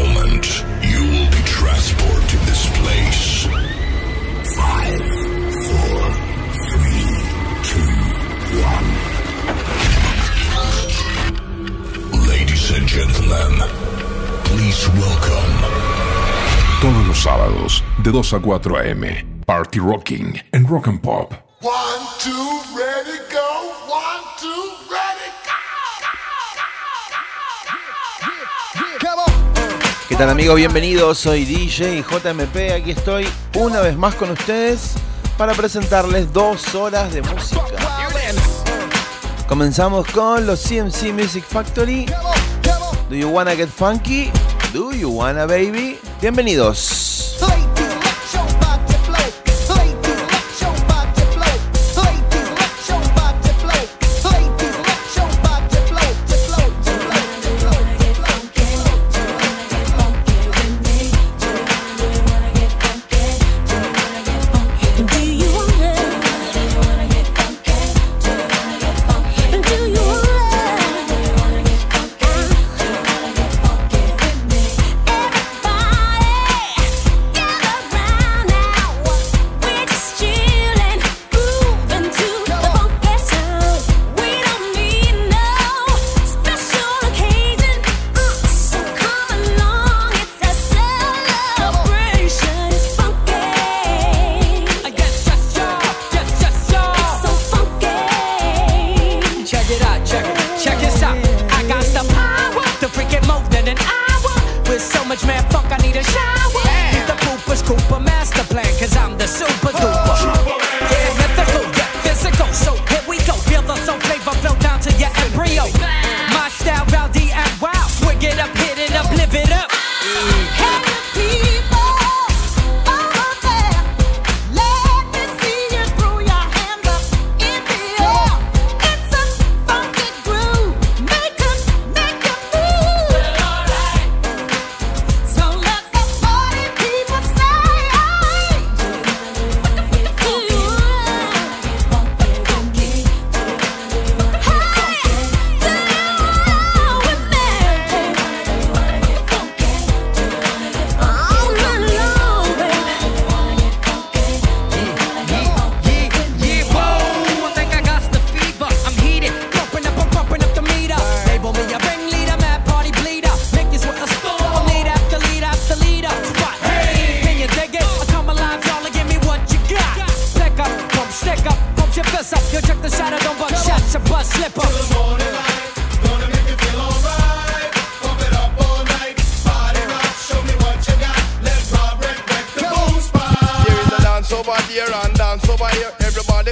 And moment, you will be transported to this place. Five, four, three, two, one. Ladies and gentlemen, please welcome. Todos los sábados, de 2 a 4 a.m. Party Rocking en Rock and Pop. One, two, ready, go. One, ¿Qué tal amigos? Bienvenidos, soy DJ JMP, aquí estoy una vez más con ustedes para presentarles dos horas de música. Comenzamos con los CMC Music Factory. Do you wanna get funky? Do you wanna baby? Bienvenidos.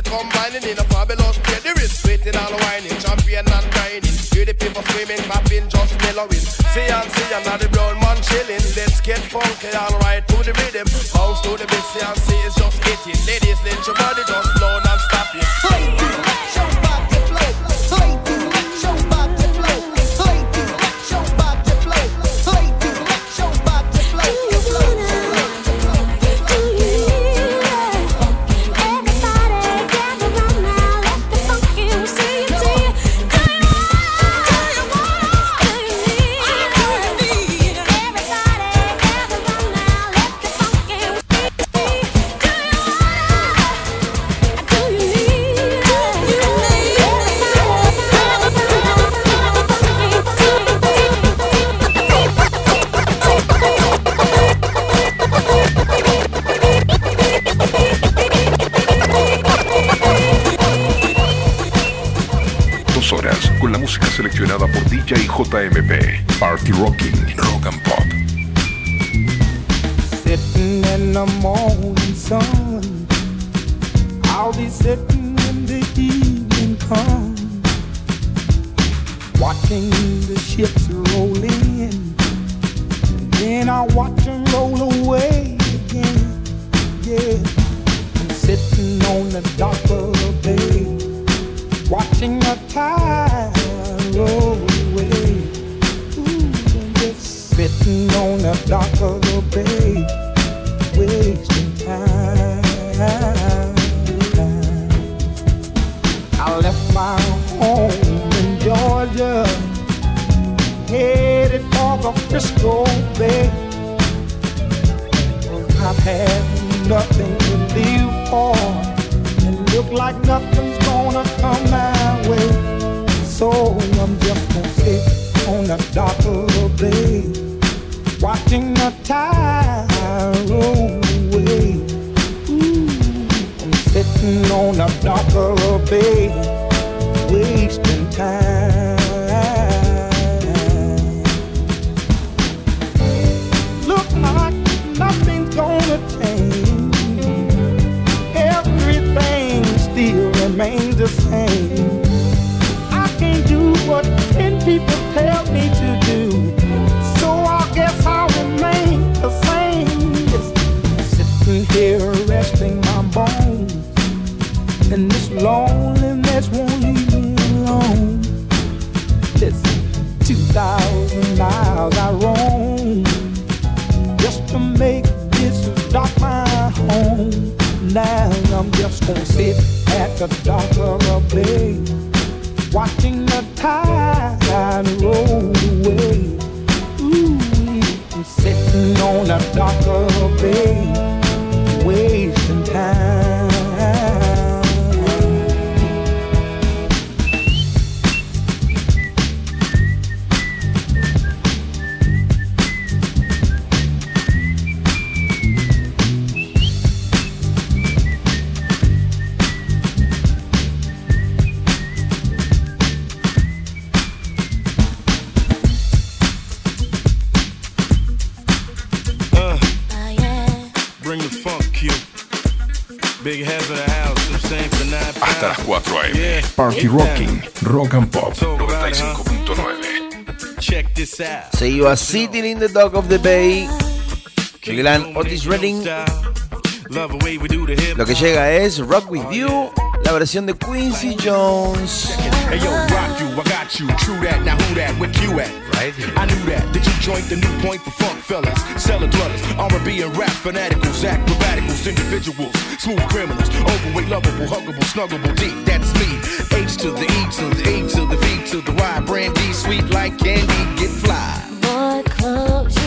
Combining in a fabulous way. There is waiting and whining, champion and grinding. Hear the people screaming, clapping, just mellowing. See and see another brown man chilling. Let's get funky, alright to the rhythm. Bounce to the beat, see and see it's just hitting. Ladies, let your body just flow and stop it. JMP. Party Rocking Rock and Rocking, Rock and Pop. 95.9. Se iba Sitting in the Dock of the Bay, el gran Otis Redding. Lo que llega es Rock With oh, You, la versión de Quincy Jones. rock you i got you. True that now who that with you at right here. I knew that. Did you join the new point for funk fellas? Cellar dwellers, R&B and rap fanaticals, acrobaticals, individuals, smooth criminals, overweight, lovable, huggable, snuggable, deep. That's me. H to the E to the a to the V to the Y. Brandy, sweet like candy, get fly. Boy, close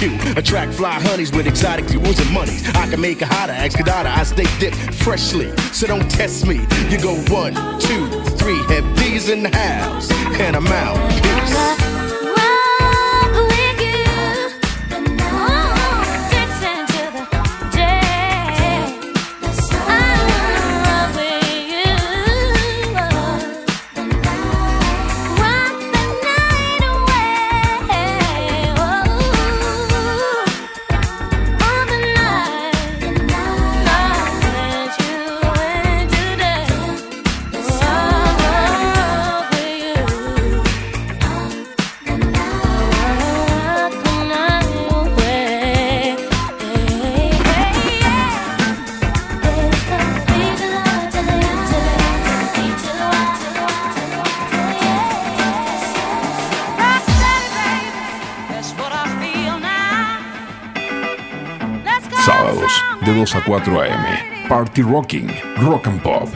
you. Attract fly honeys with exotic jewels and monies. I can make a hotter, ask Kadada. I stay dipped freshly, so don't test me. You go one, two, three, have these in the house, and I'm out. Peace. 2 a 4 a.m. Party Rocking, Rock and Pop.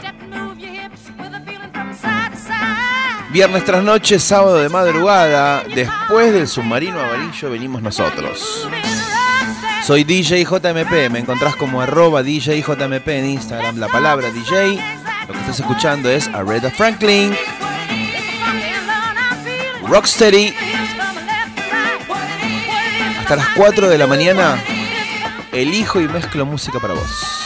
Viernes tras noche, sábado de madrugada, después del submarino amarillo venimos nosotros. Soy DJ JMP, me encontrás como arroba DJ JMP en Instagram, la palabra DJ. Lo que estás escuchando es Aretha Franklin, Rocksteady. Hasta las 4 de la mañana elijo y mezclo música para vos.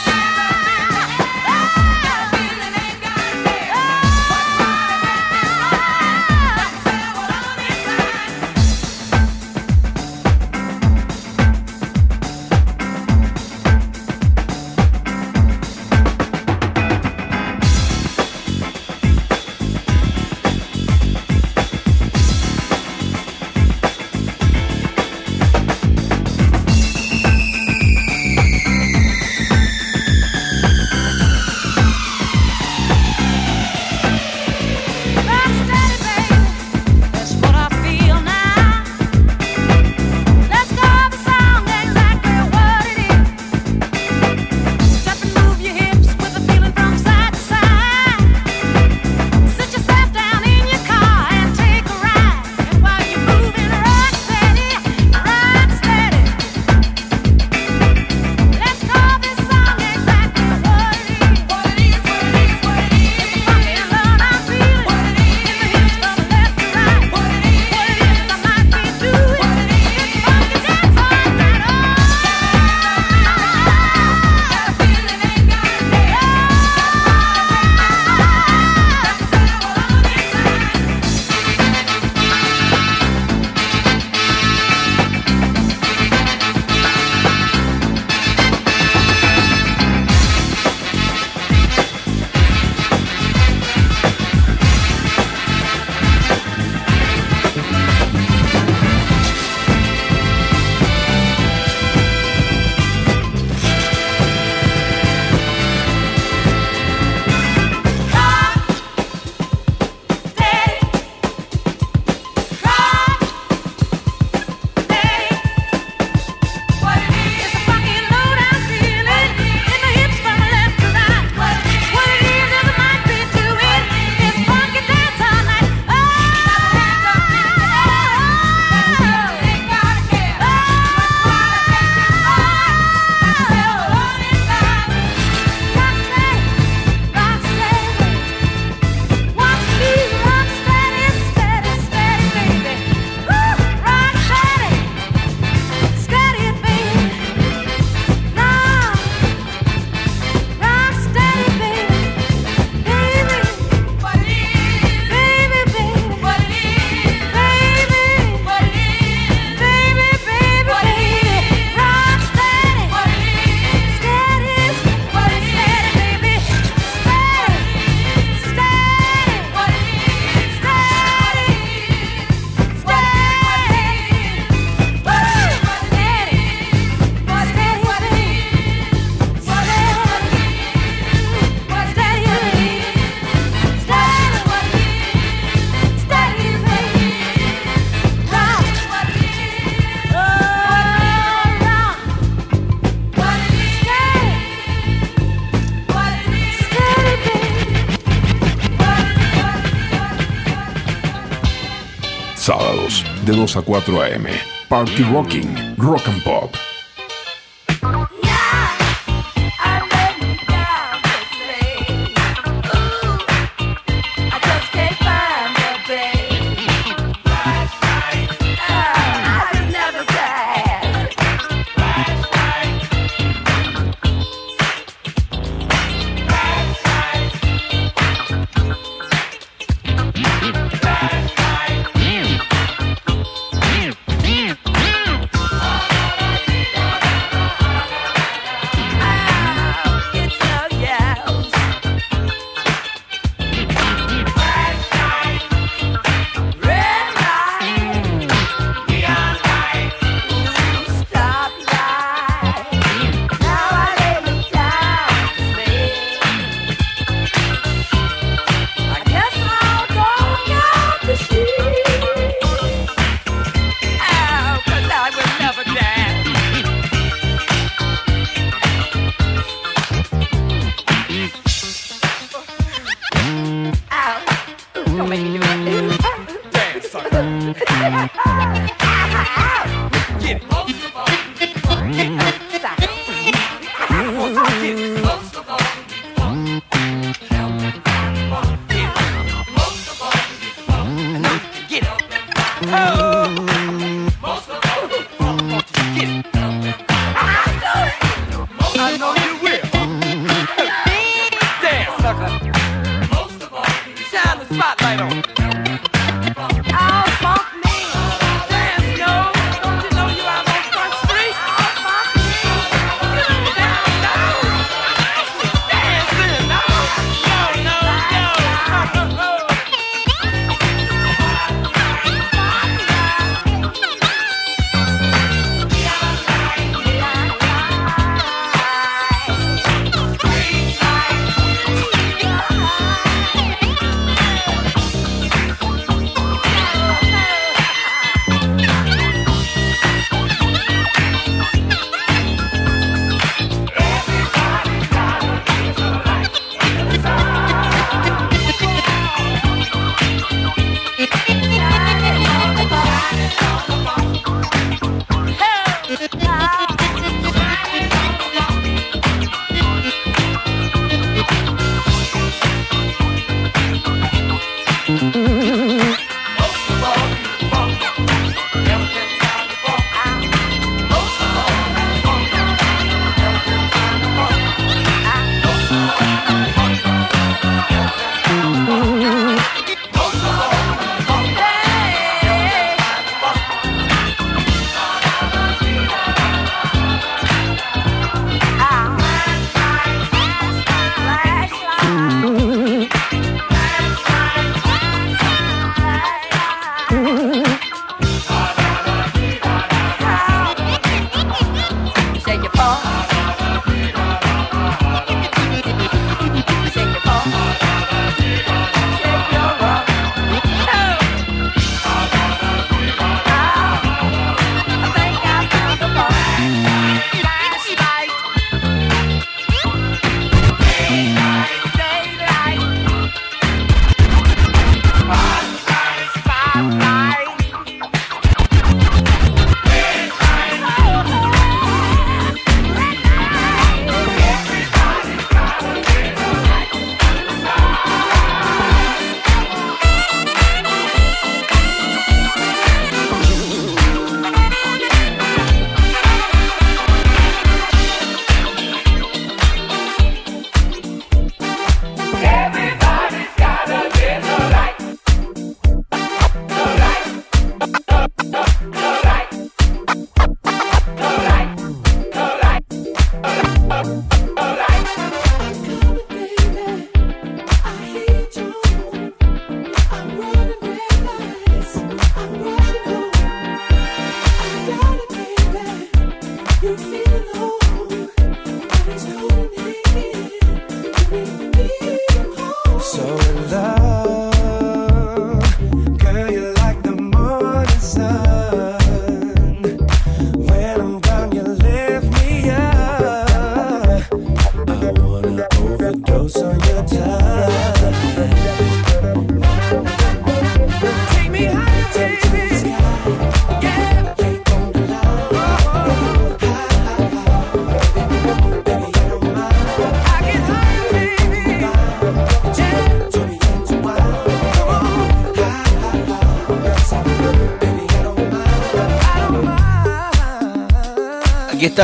2 a 4 a.m. Party Rocking, Rock and Pop.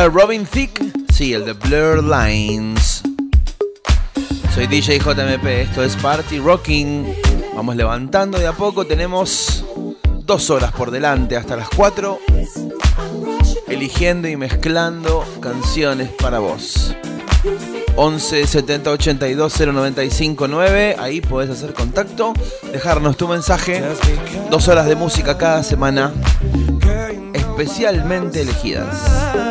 Robin Thicke, sí, el de Blur Lines. Soy DJ JMP, esto es Party Rocking. Vamos levantando de a poco, tenemos dos horas por delante hasta las 4, eligiendo y mezclando canciones para vos. 11 70 82 095 9. Ahí podés hacer contacto, dejarnos tu mensaje. Dos horas de música cada semana, especialmente elegidas.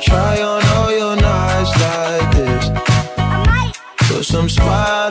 try on all your nights like this? Put some spotlight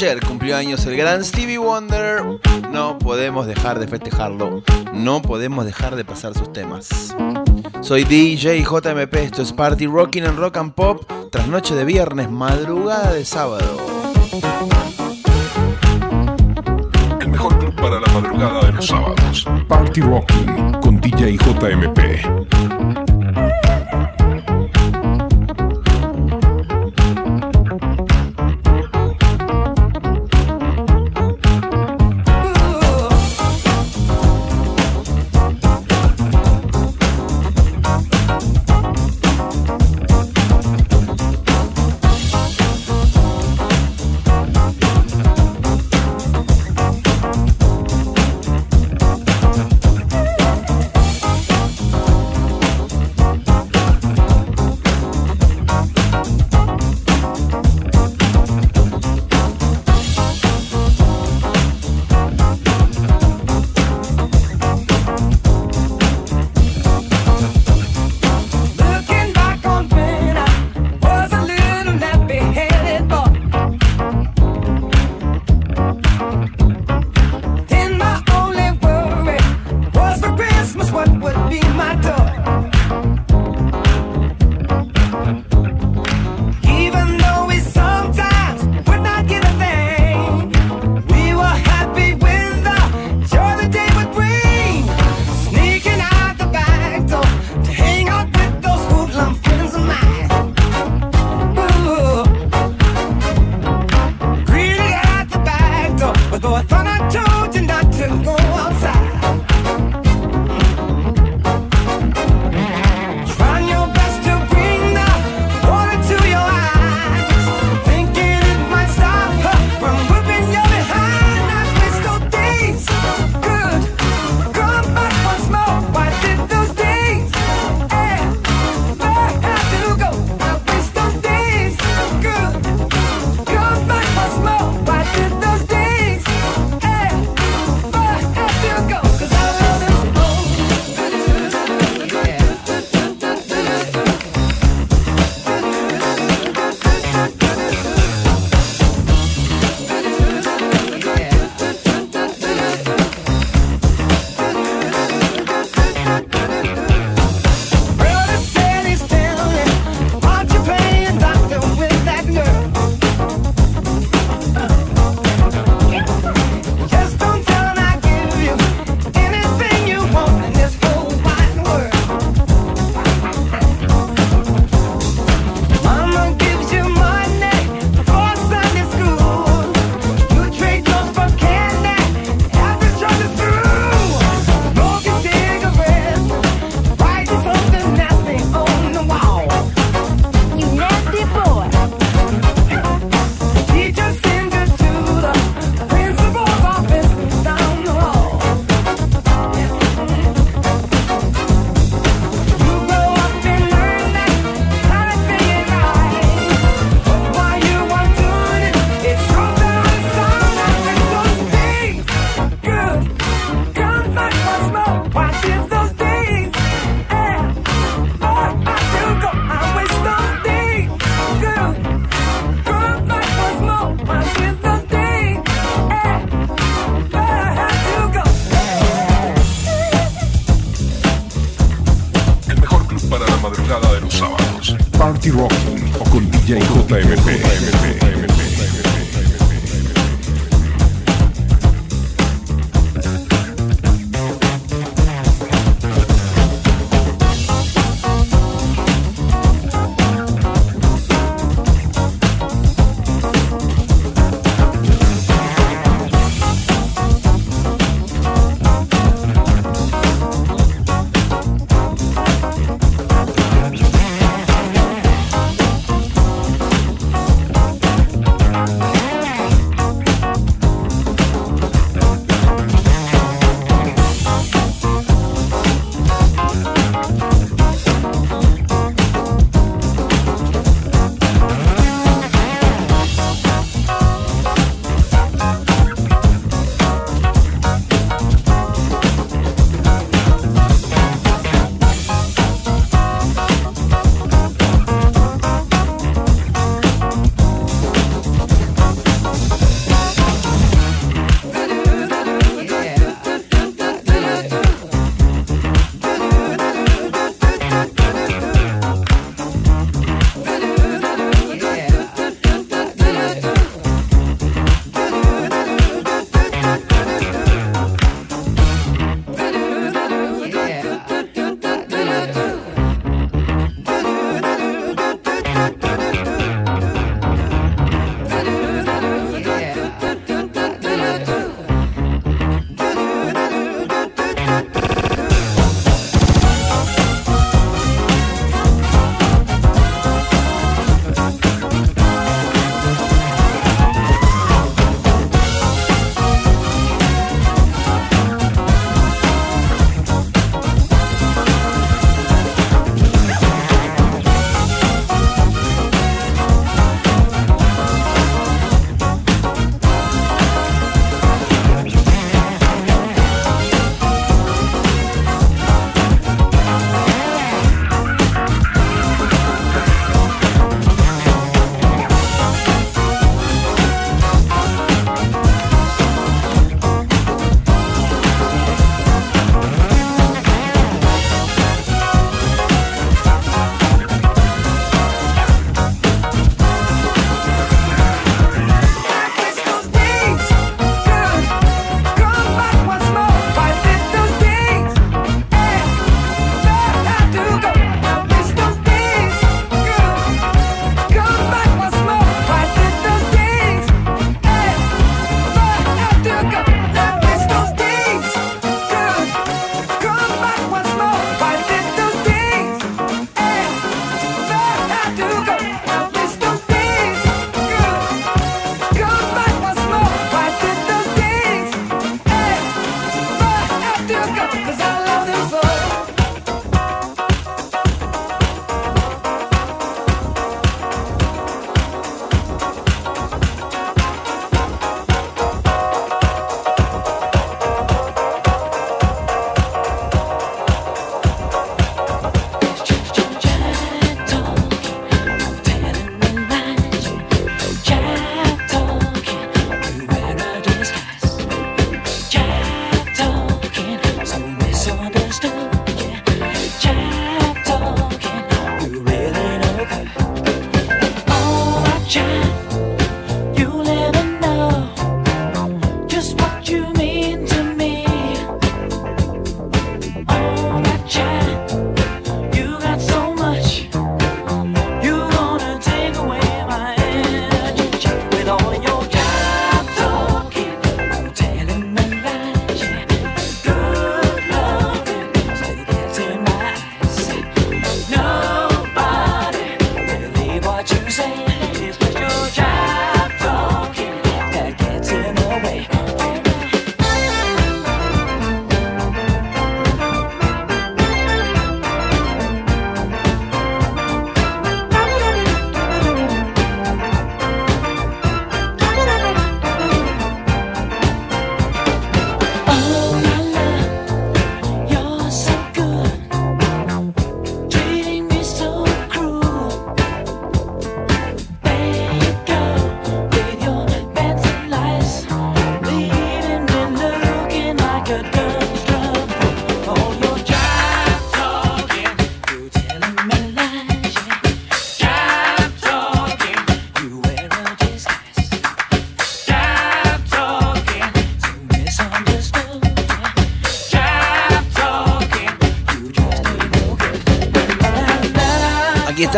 Ayer cumplió años el gran Stevie Wonder. No podemos dejar de festejarlo. No podemos dejar de pasar sus temas. Soy DJ JMP, esto es Party Rocking and Rock and Pop, tras noche de viernes, madrugada de sábado. El mejor club para la madrugada de los sábados. Party Rocking con DJ JMP.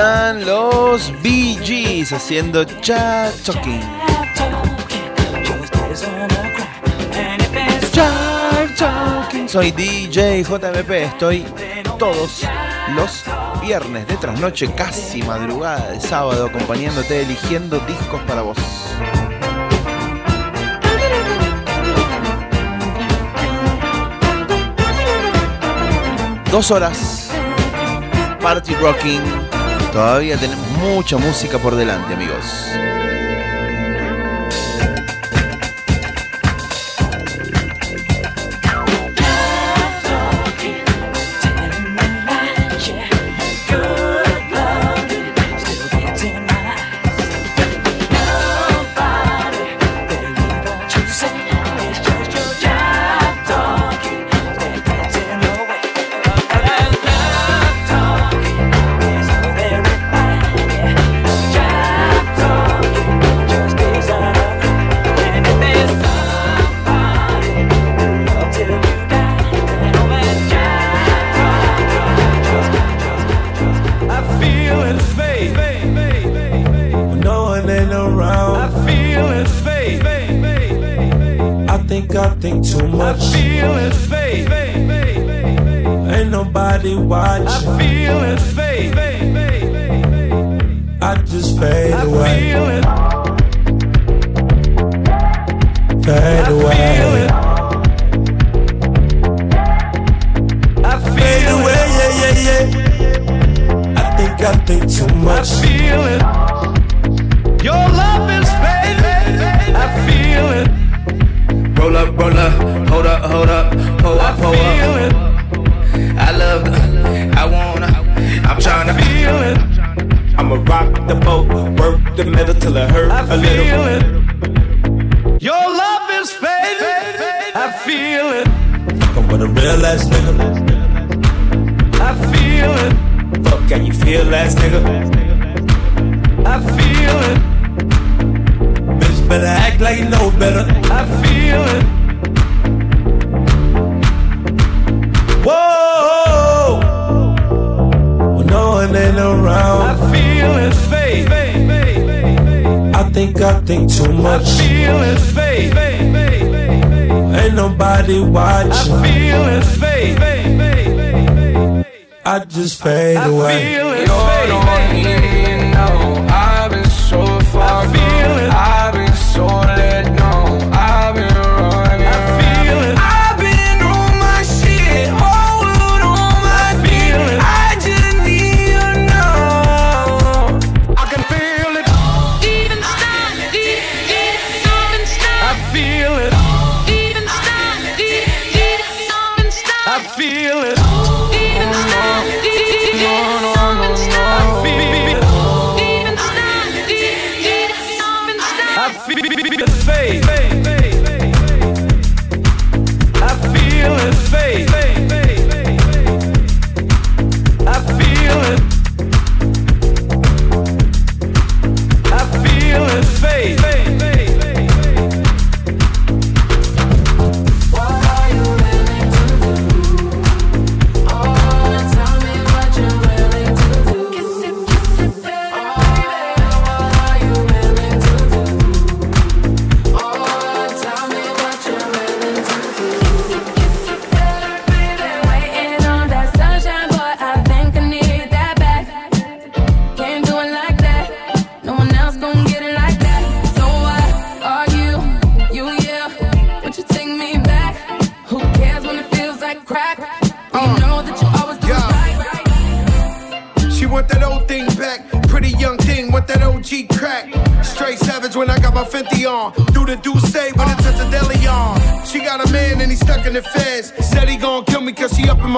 están los Bee Gees haciendo Chat Talking. Soy DJ JMP, estoy todos los viernes de trasnoche, casi madrugada de sábado, acompañándote, eligiendo discos para vos. Dos horas. Party Rocking Todavía tenemos mucha música por delante, amigos. think too much. I feel his faith. Ain't nobody watching. I feel his faith. I just fade away. I feel his faith.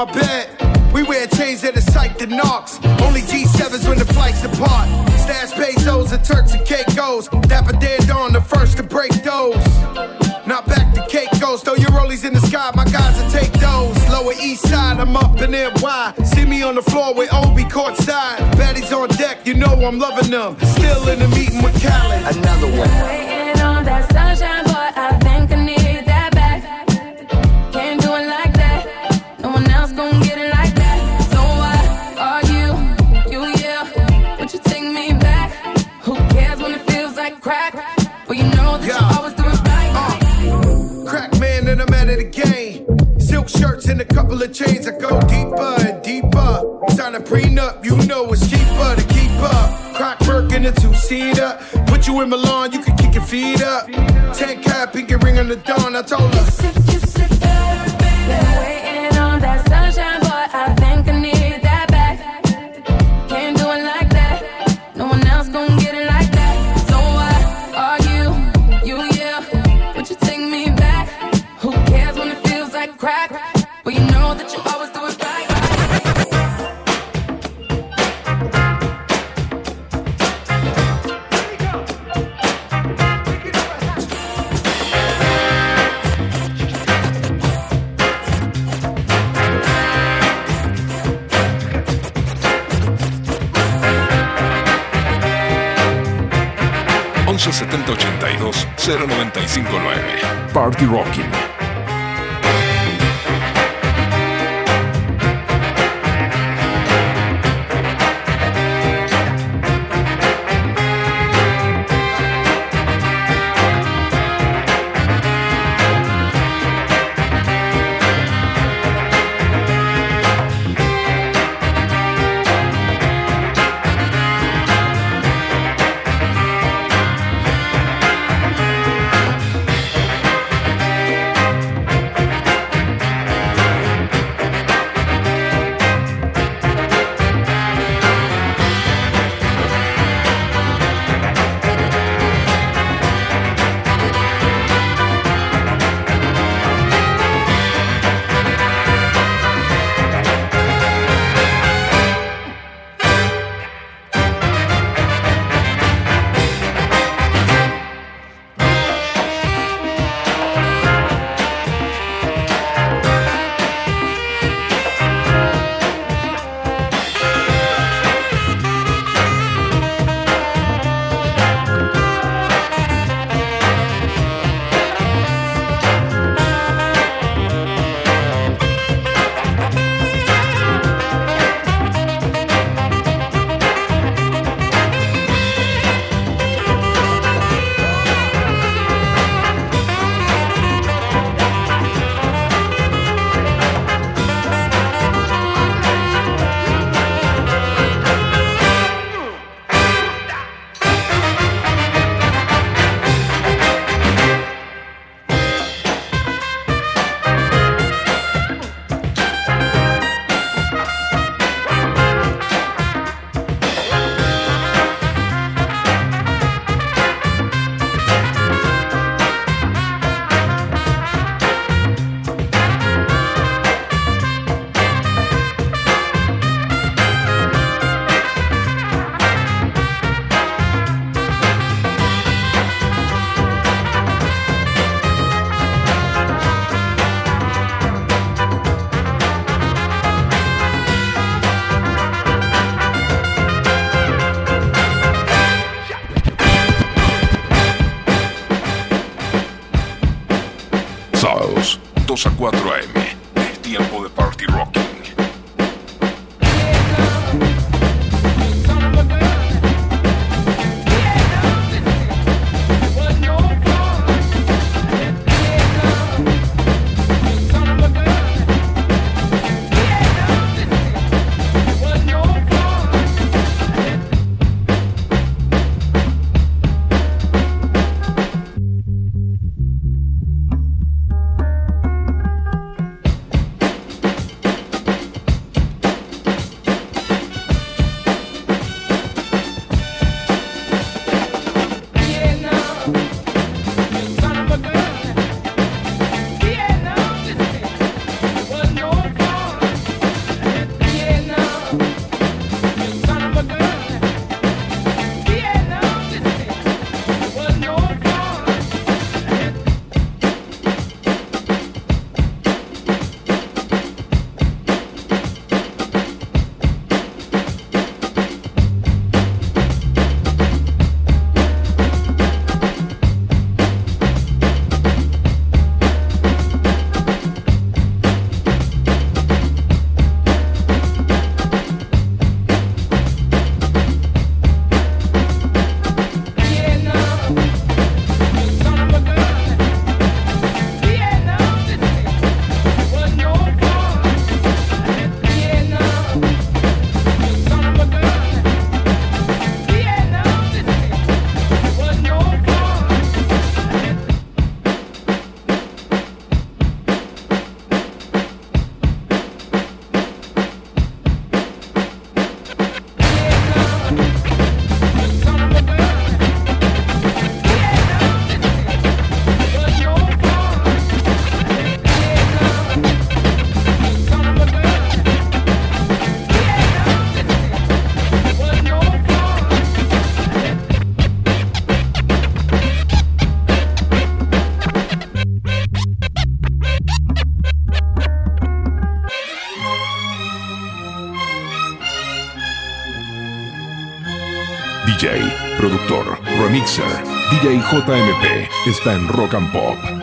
my bed. We wear chains that excite the knocks. Only G7s when the flights depart. Stash pesos and Turks and Caicos. Dapper dead on the first to break those. Not back to Caicos, though your rollies in the sky, my guys will take those. Lower east side, I'm up in NY. See me on the floor with Obi courtside. Baddies on deck, you know I'm loving them. Still in the meeting with Khaled. I told her. 7082 095 9 Party Rocking. Padilla y JMP está en Rock and Pop.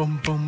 boom, boom.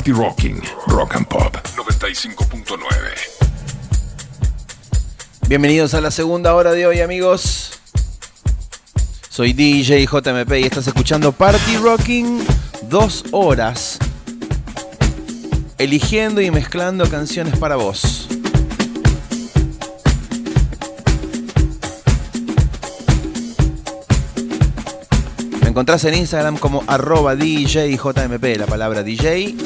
Party Rocking, Rock and Pop 95.9. Bienvenidos a la segunda hora de hoy, amigos. Soy DJ JMP y estás escuchando Party Rocking dos horas, eligiendo y mezclando canciones para vos. Me encontrás en Instagram como arroba DJJMP, la palabra DJ.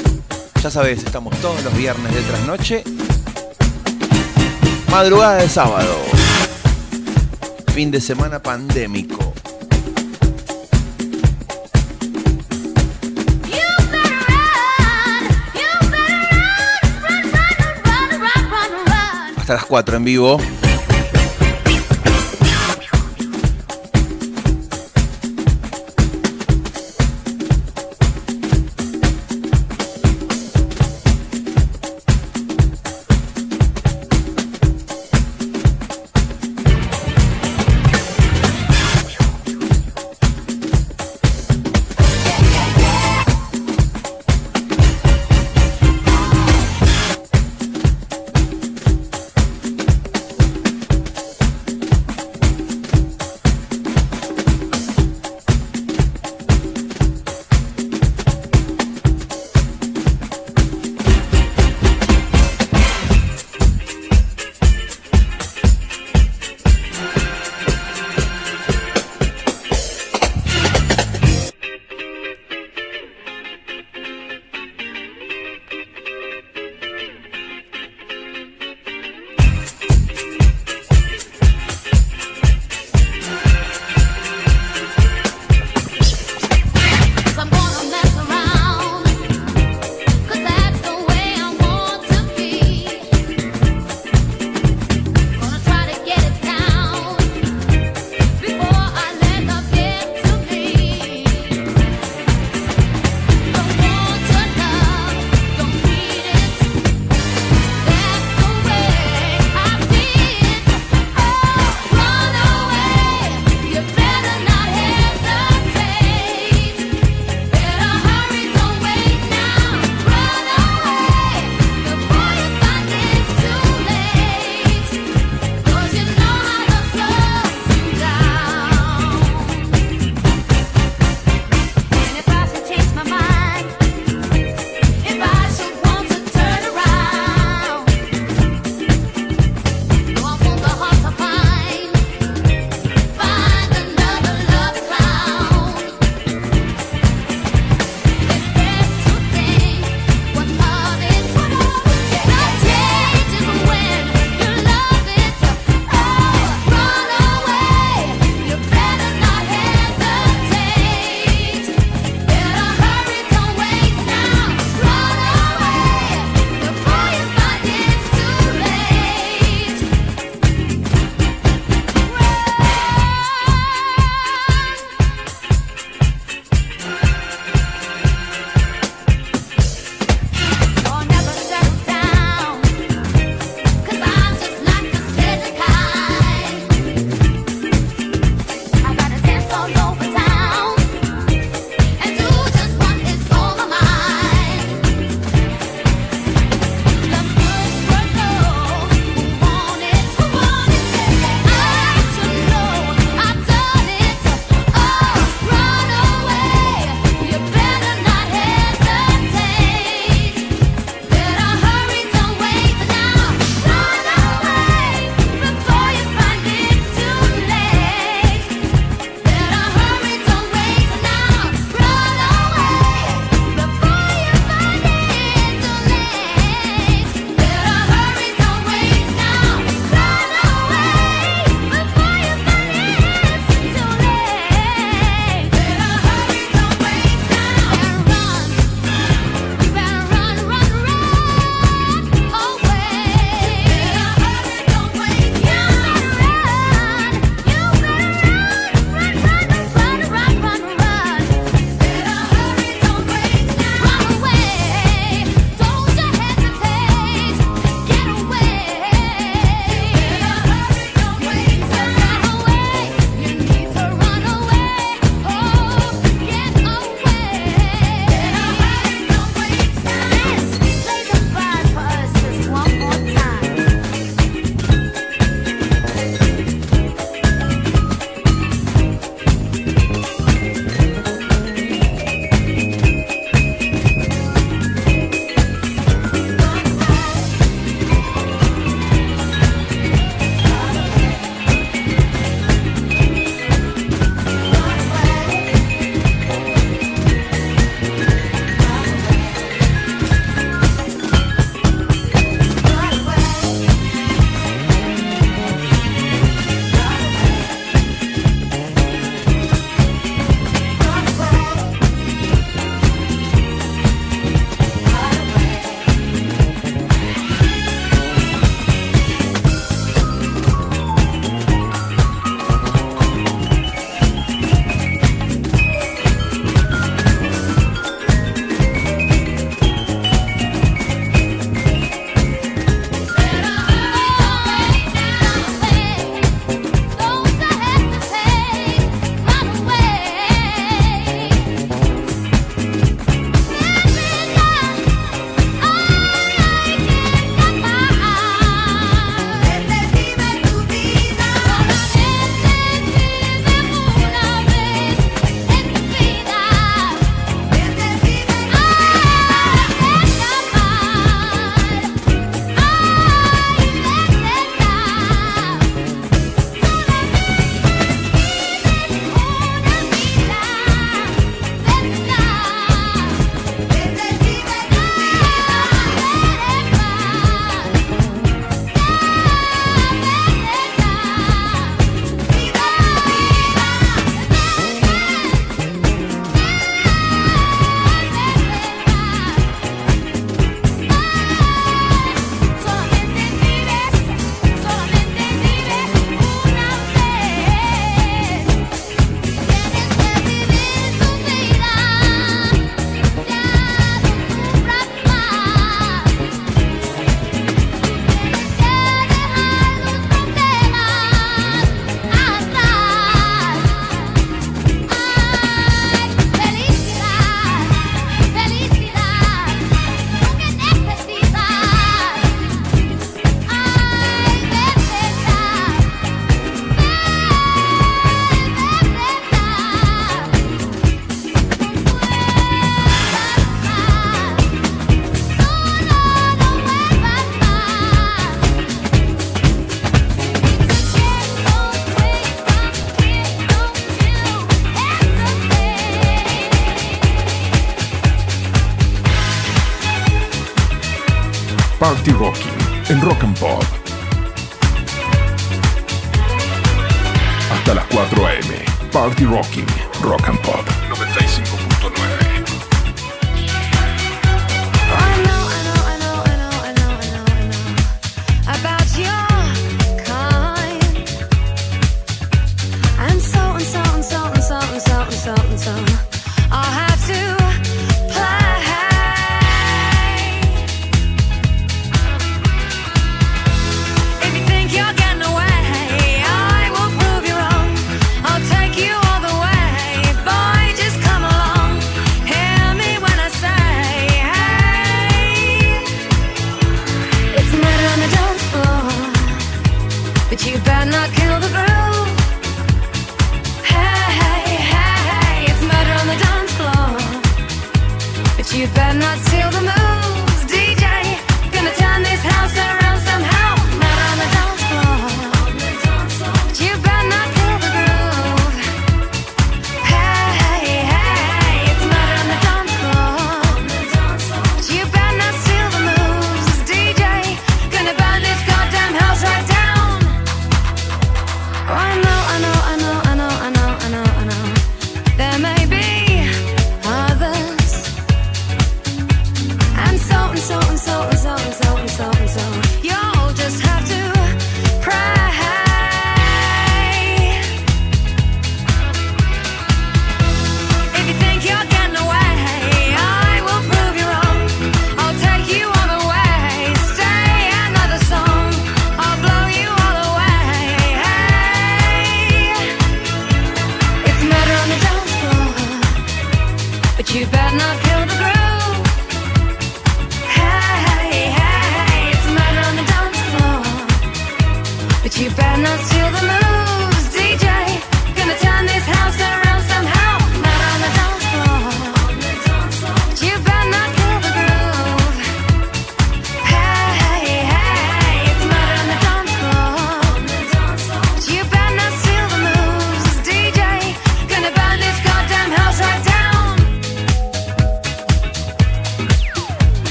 Ya sabes, estamos todos los viernes de trasnoche. Madrugada de sábado. Fin de semana pandémico. Hasta las 4 en vivo.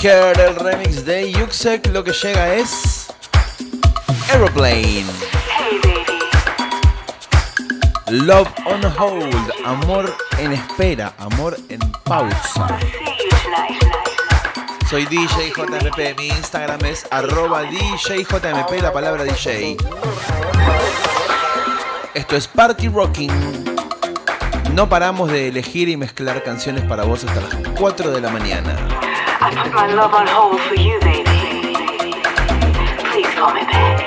Seeker, el remix de Yuxek, lo que llega es Aeroplane. Hey, baby. Love on hold, amor en espera, amor en pausa. Soy DJ JMP, mi Instagram es arroba DJJMP, la palabra DJ. Esto es Party Rocking. No paramos de elegir y mezclar canciones para vos hasta las 4 de la mañana. I put my love on hold for you, baby. Please call me back.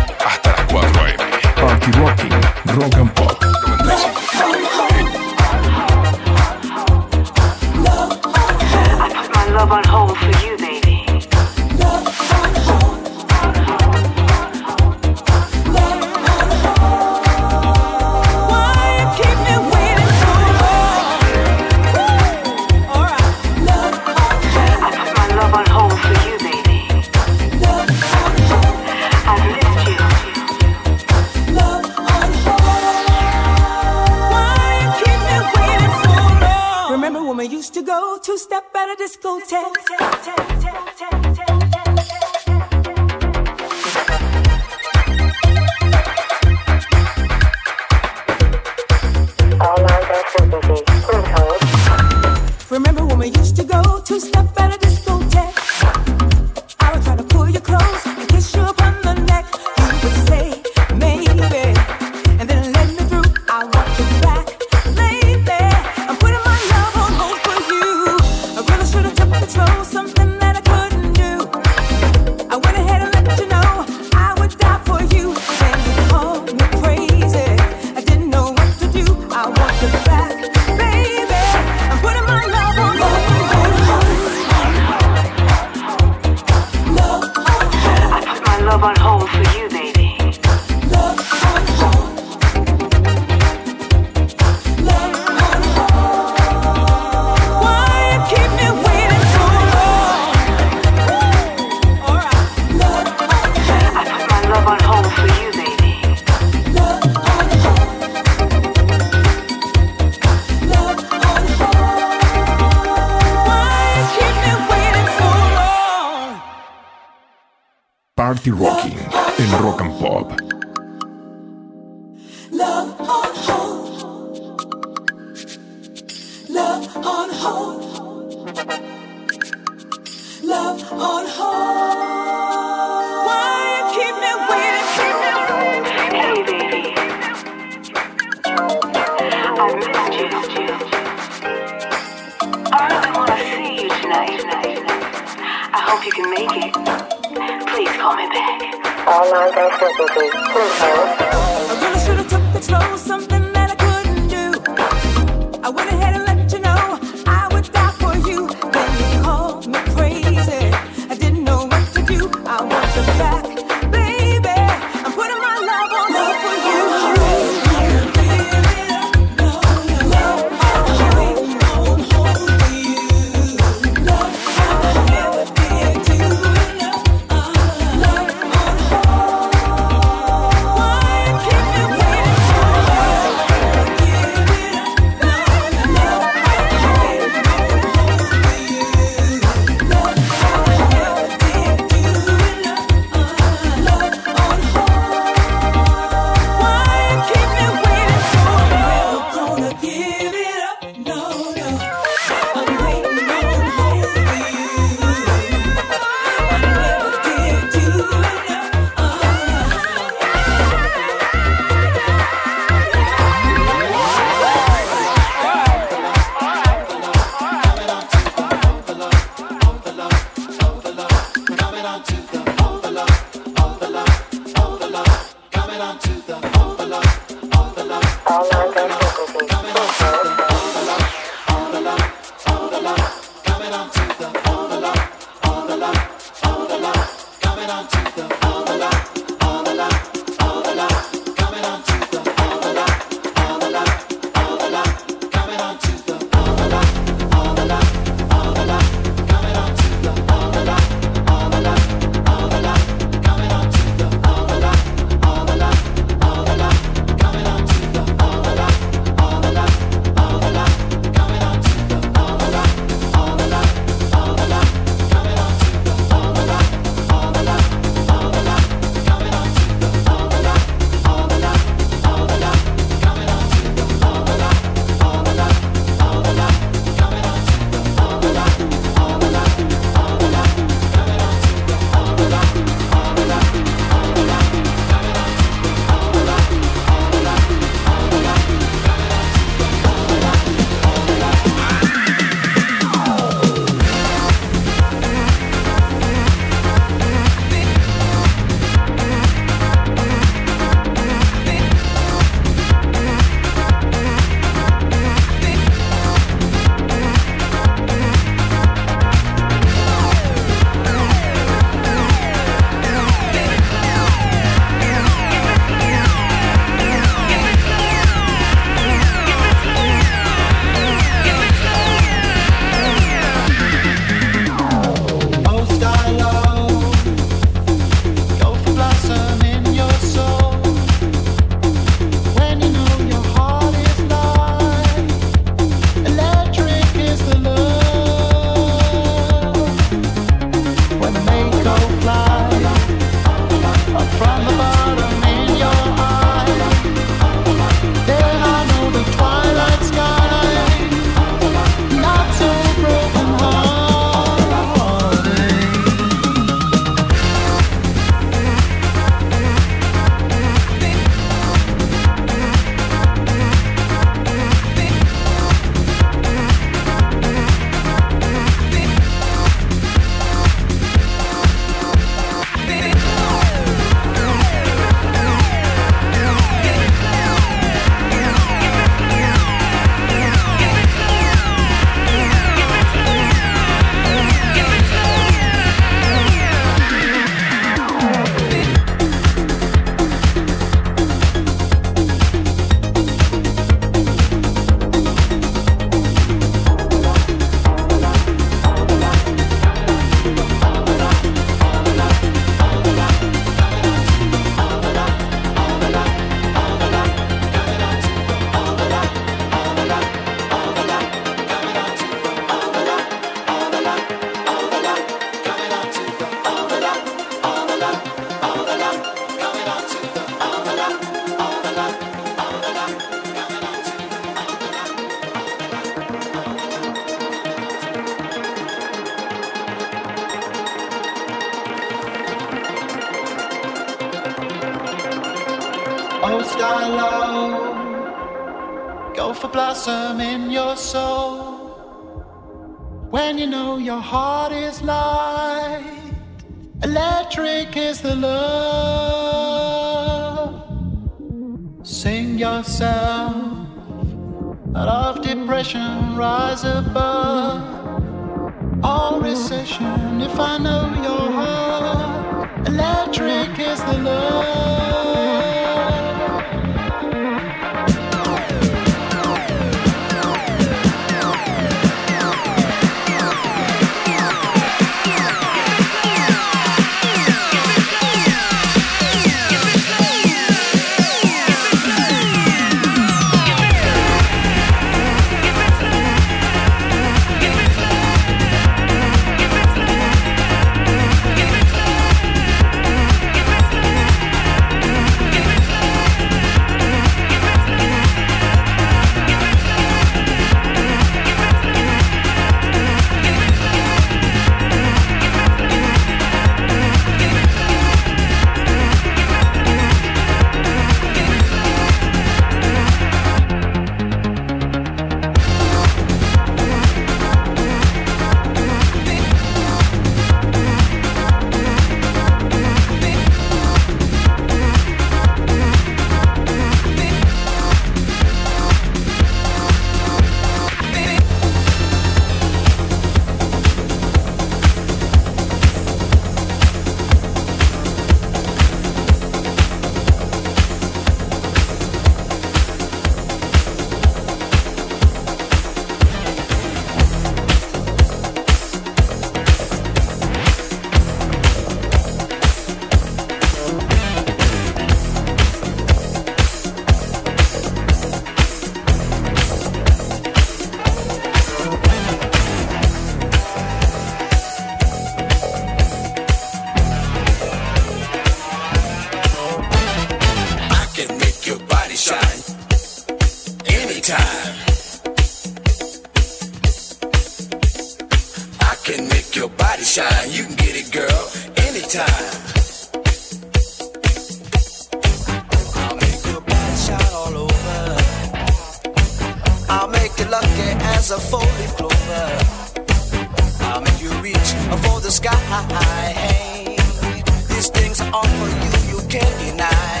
These things are for you, you can't deny.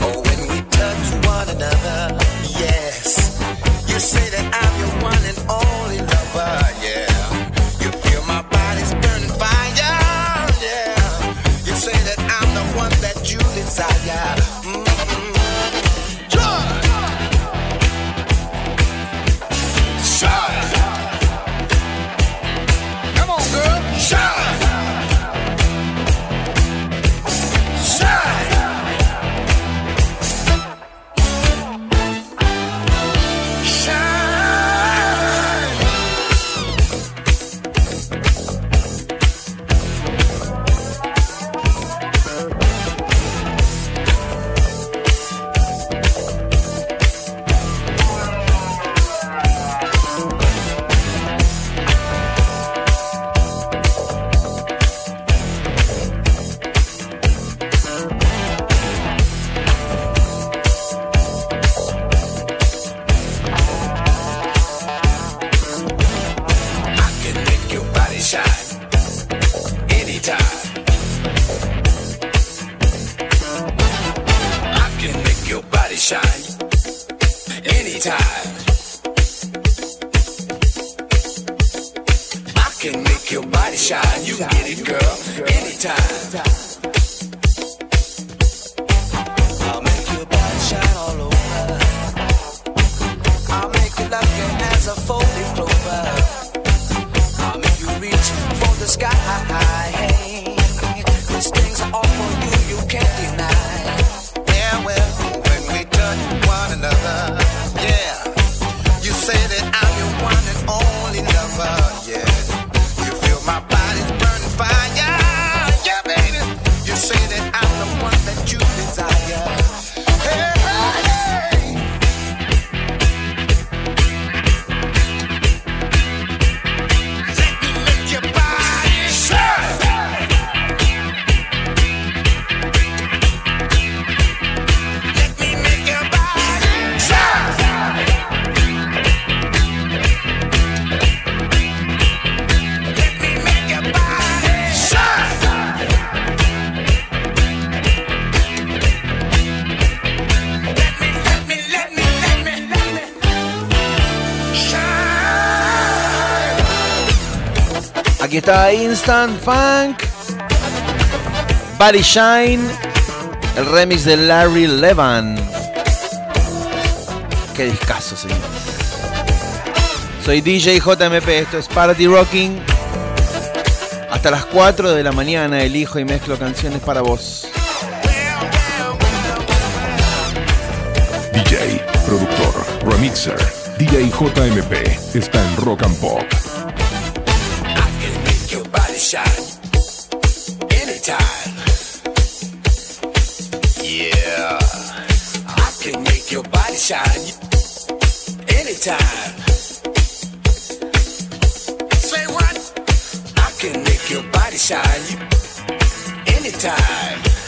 Oh, when we touch one another, yes, you say that I'm your one and only love. Instant Funk, Body Shine, el remix de Larry Levan. Qué discazo, señores. Soy DJ JMP, esto es Party Rocking. Hasta las 4 de la mañana elijo y mezclo canciones para vos. DJ, productor, remixer, DJ JMP está en Rock and Pop. Your body shine anytime.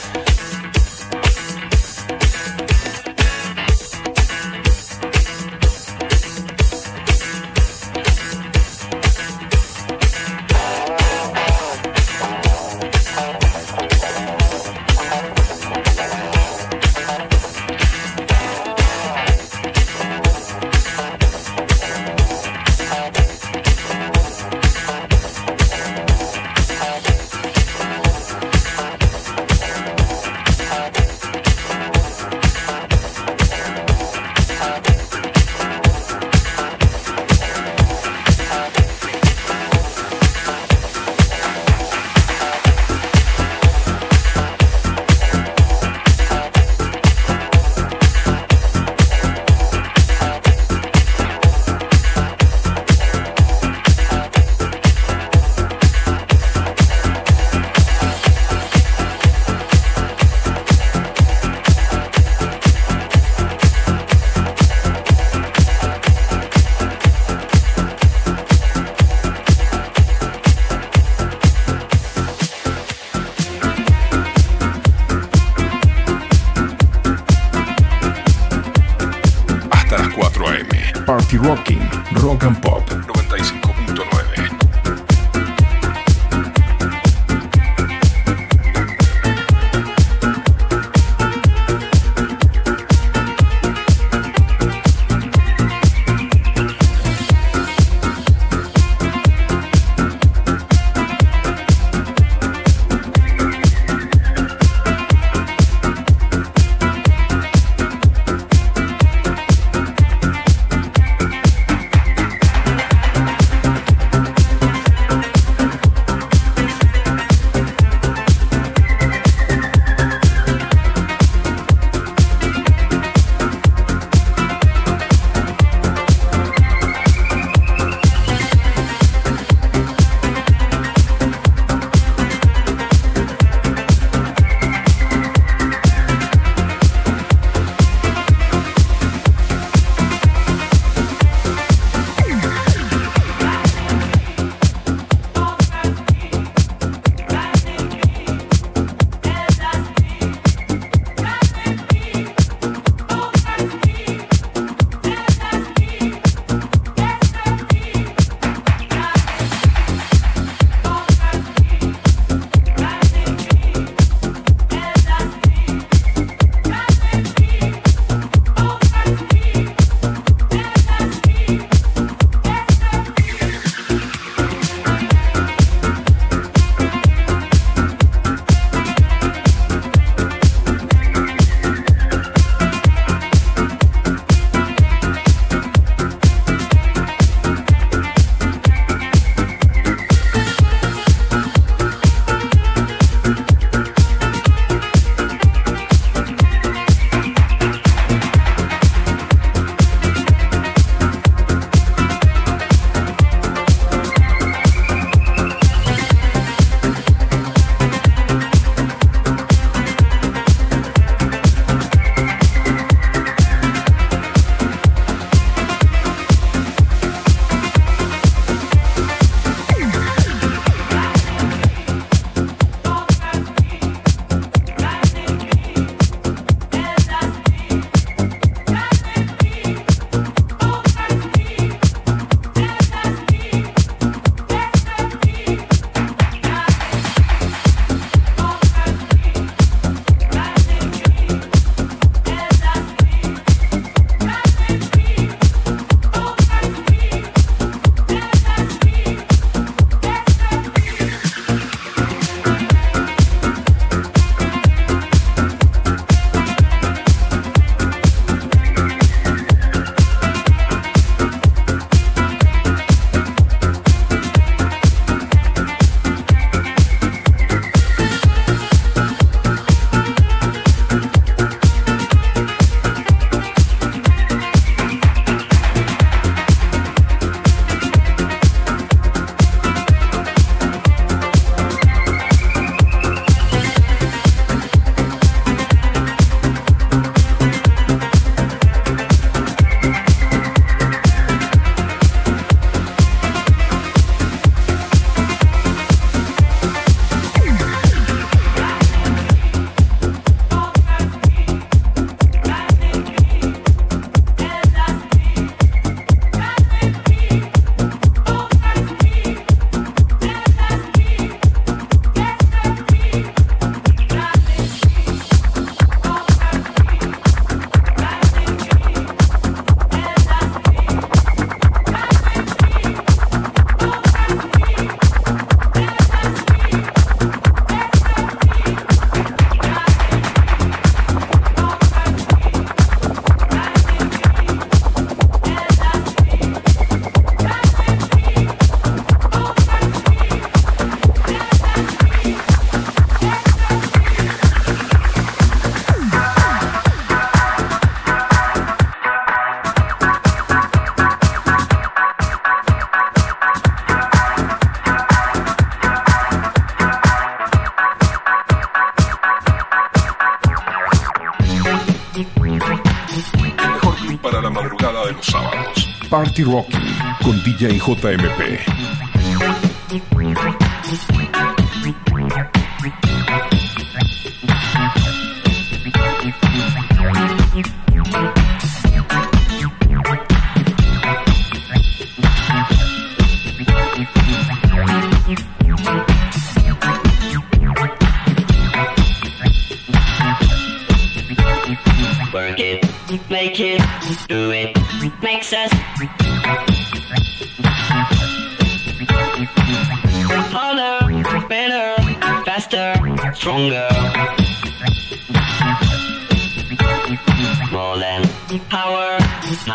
Rocky con villa DJ JMP.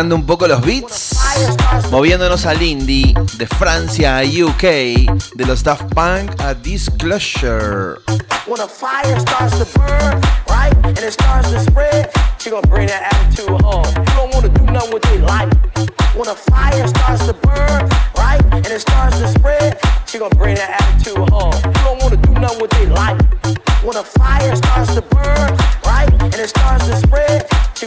un poco los beats, moviéndonos al indie, de Francia a UK, de los Daft Punk a Disclosure. When a fire starts to burn, right, and it starts to spread, she gonna bring that attitude home. You don't wanna do with. When a fire starts to burn, right, and it starts to spread, she bring that. You don't wanna do with. When a fire starts to burn, right, and it starts to spread, she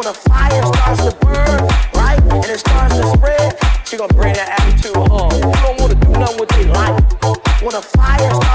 when a fire starts to burn, right, and it starts to spread, she gonna bring that attitude home. You don't wanna do nothing with your life. When a fire starts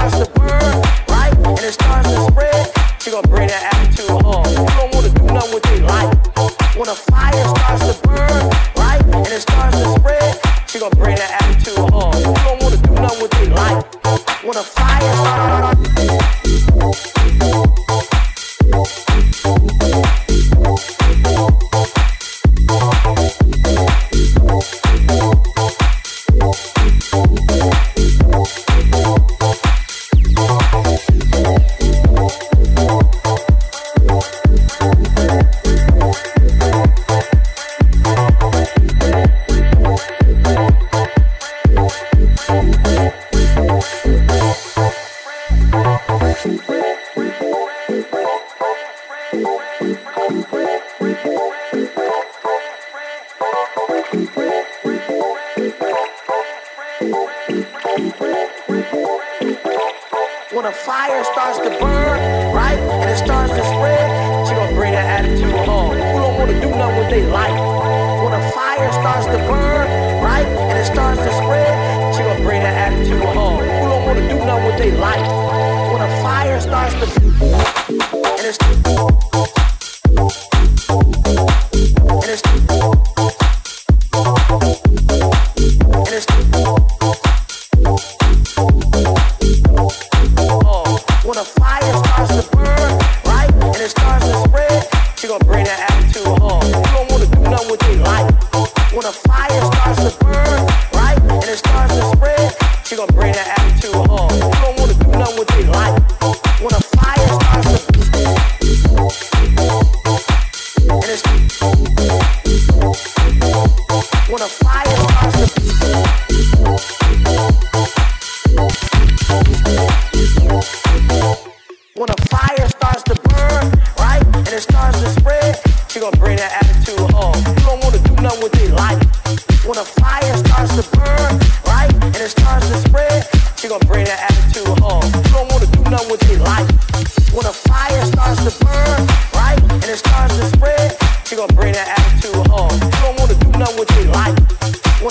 When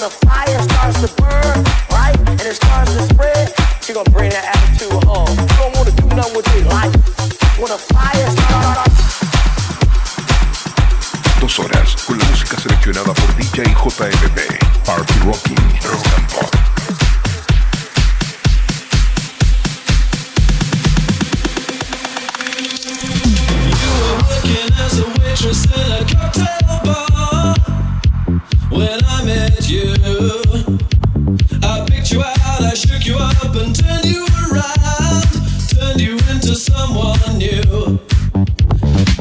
fire starts to burn, and it starts to spread, gonna bring that Dos horas con la música seleccionada por DJ JMB, Party Rocking, Rock and Pop. in a cocktail bar when I met you. I picked you out, I shook you up, and turned you around, turned you into someone new.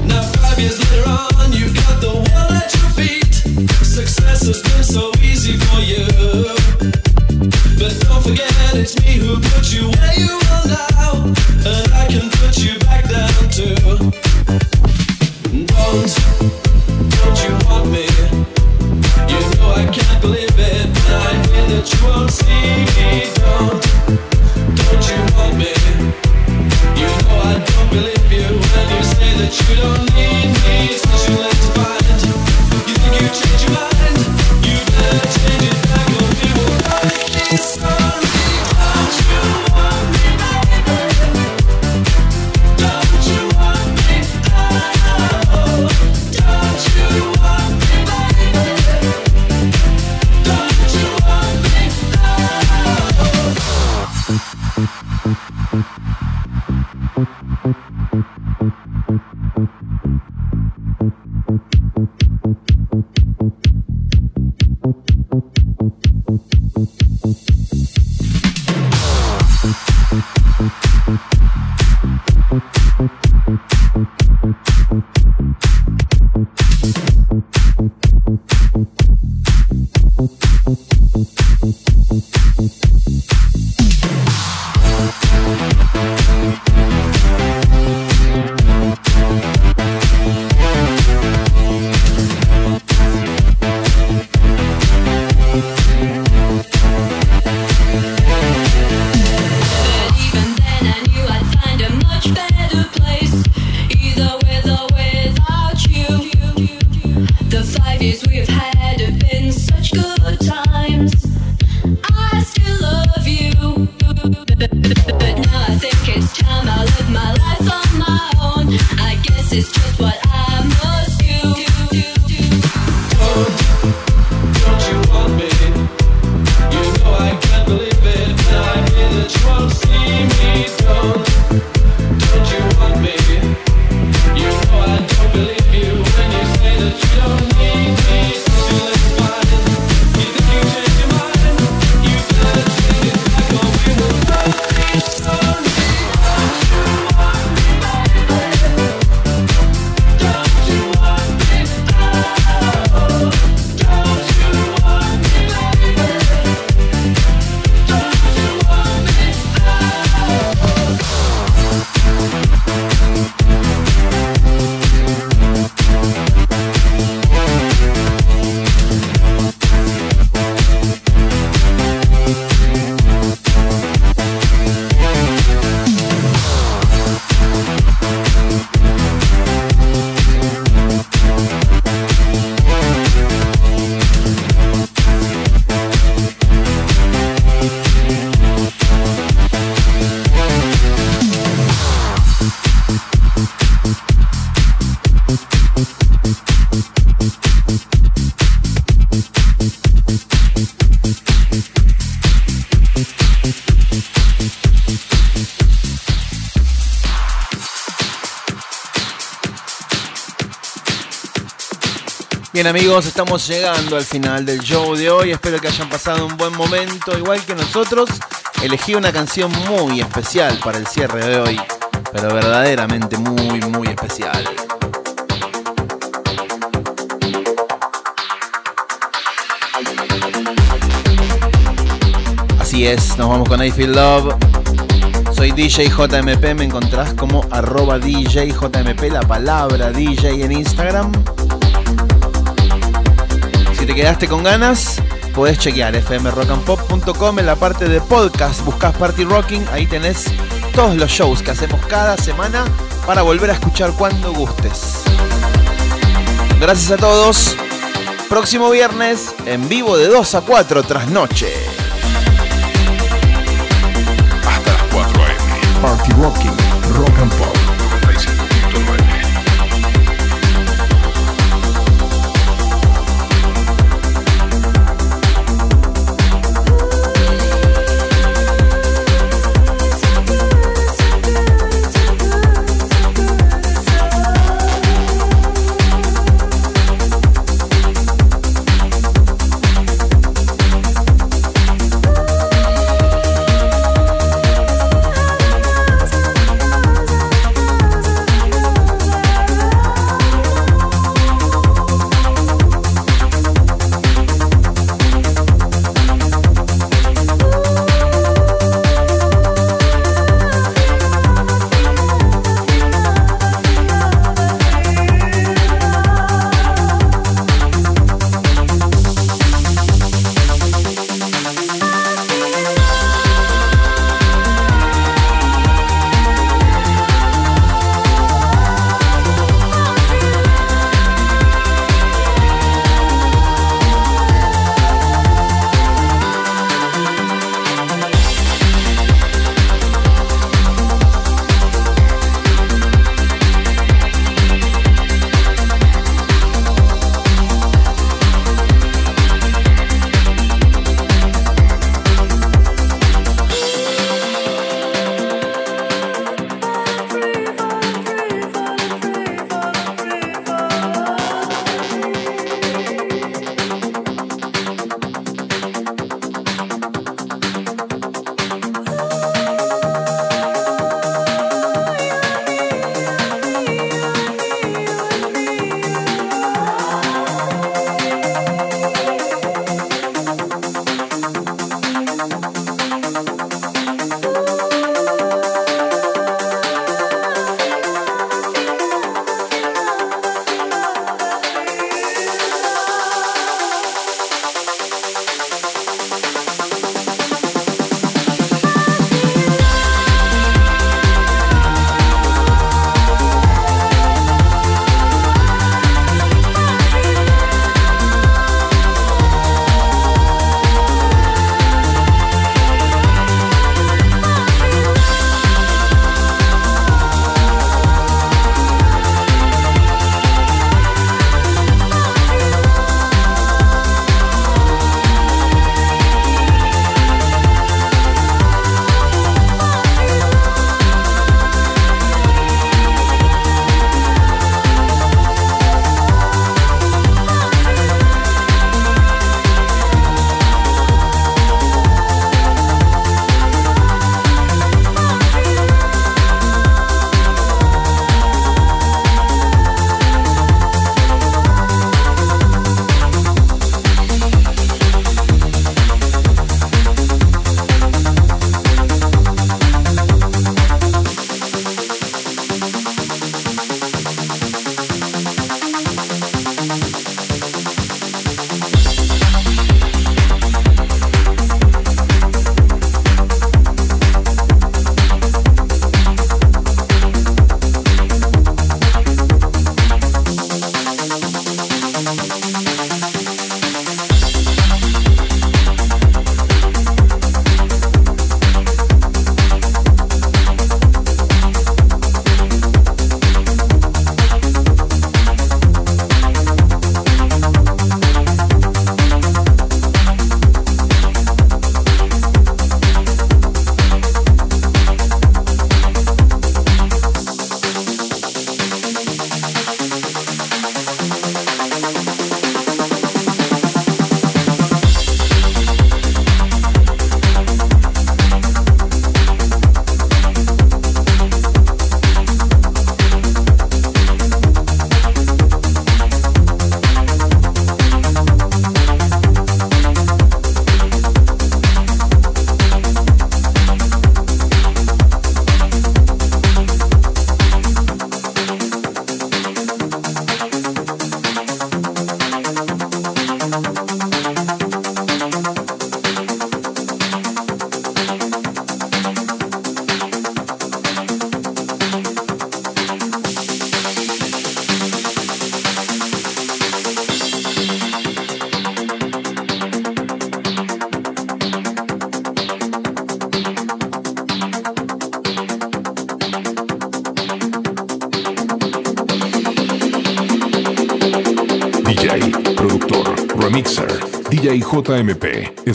Now, five years later on, you've got the world at your feet. Success has been so easy for you. But don't forget, it's me who put you where you are now, and I can put you back down too. you don't need me. Bien amigos, estamos llegando al final del show de hoy. Espero que hayan pasado un buen momento, igual que nosotros. Elegí una canción muy especial para el cierre de hoy, pero verdaderamente muy, muy especial. Así es, nos vamos con I Feel Love. Soy DJ JMP, me encontrás como arroba DJ JMP, la palabra DJ en Instagram. Si te quedaste con ganas, podés chequear fmrockandpop.com en la parte de podcast, buscas Party Rocking, ahí tenés todos los shows que hacemos cada semana para volver a escuchar cuando gustes. Gracias a todos. Próximo viernes en vivo de 2 a 4 tras noche. Hasta las 4 a.m. Party Rocking, Rock and Pop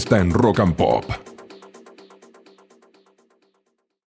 está en Rock.